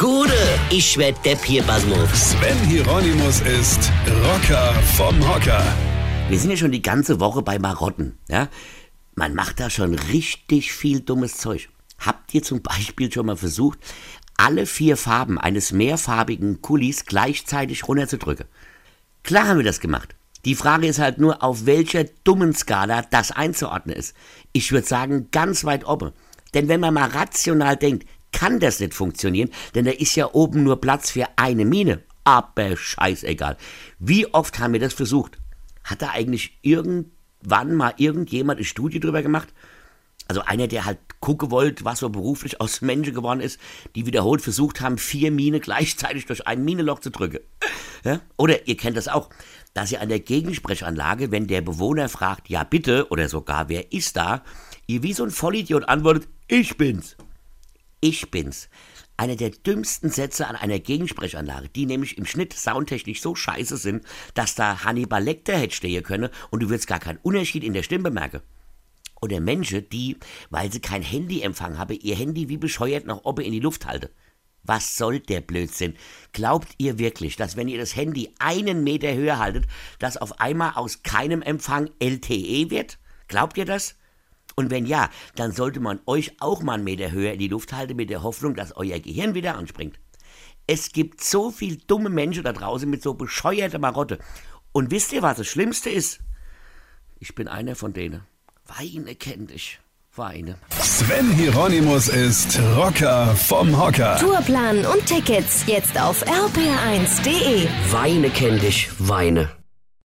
Gude, ich werd Depp hier, Basmus. Sven Hieronymus ist Rocker vom Hocker. Wir sind ja schon die ganze Woche bei Marotten, ja? Man macht da schon richtig viel dummes Zeug. Habt ihr zum Beispiel schon mal versucht, alle vier Farben eines mehrfarbigen Kulis gleichzeitig runterzudrücken? Klar haben wir das gemacht. Die Frage ist halt nur, auf welcher dummen Skala das einzuordnen ist. Ich würde sagen, ganz weit oben. Denn wenn man mal rational denkt, kann das nicht funktionieren, denn da ist ja oben nur Platz für eine Mine. Aber scheißegal. Wie oft haben wir das versucht? Hat da eigentlich irgendwann mal irgendjemand eine Studie drüber gemacht? Also einer, der halt gucken wollte, was so beruflich aus Menschen geworden ist, die wiederholt versucht haben, vier Mine gleichzeitig durch ein Minenloch zu drücken. Ja? Oder ihr kennt das auch, dass ihr an der Gegensprechanlage, wenn der Bewohner fragt, ja bitte, oder sogar wer ist da, ihr wie so ein Vollidiot antwortet, ich bin's. Ich bin's. Einer der dümmsten Sätze an einer Gegensprechanlage, die nämlich im Schnitt soundtechnisch so scheiße sind, dass da Hannibal Lecter hätte stehen können und du würdest gar keinen Unterschied in der Stimme bemerken. Oder Menschen, die, weil sie kein Handyempfang haben, ihr Handy wie bescheuert nach oben in die Luft halten. Was soll der Blödsinn? Glaubt ihr wirklich, dass wenn ihr das Handy einen Meter höher haltet, das auf einmal aus keinem Empfang LTE wird? Glaubt ihr das? Und wenn ja, dann sollte man euch auch mal einen Meter höher in die Luft halten mit der Hoffnung, dass euer Gehirn wieder anspringt. Es gibt so viel dumme Menschen da draußen mit so bescheuerter Marotte. Und wisst ihr, was das Schlimmste ist? Ich bin einer von denen. Weine kennt dich. Weine. Sven Hieronymus ist Rocker vom Hocker. Tourplan und Tickets jetzt auf rpr1.de. Weine kennt dich. Weine.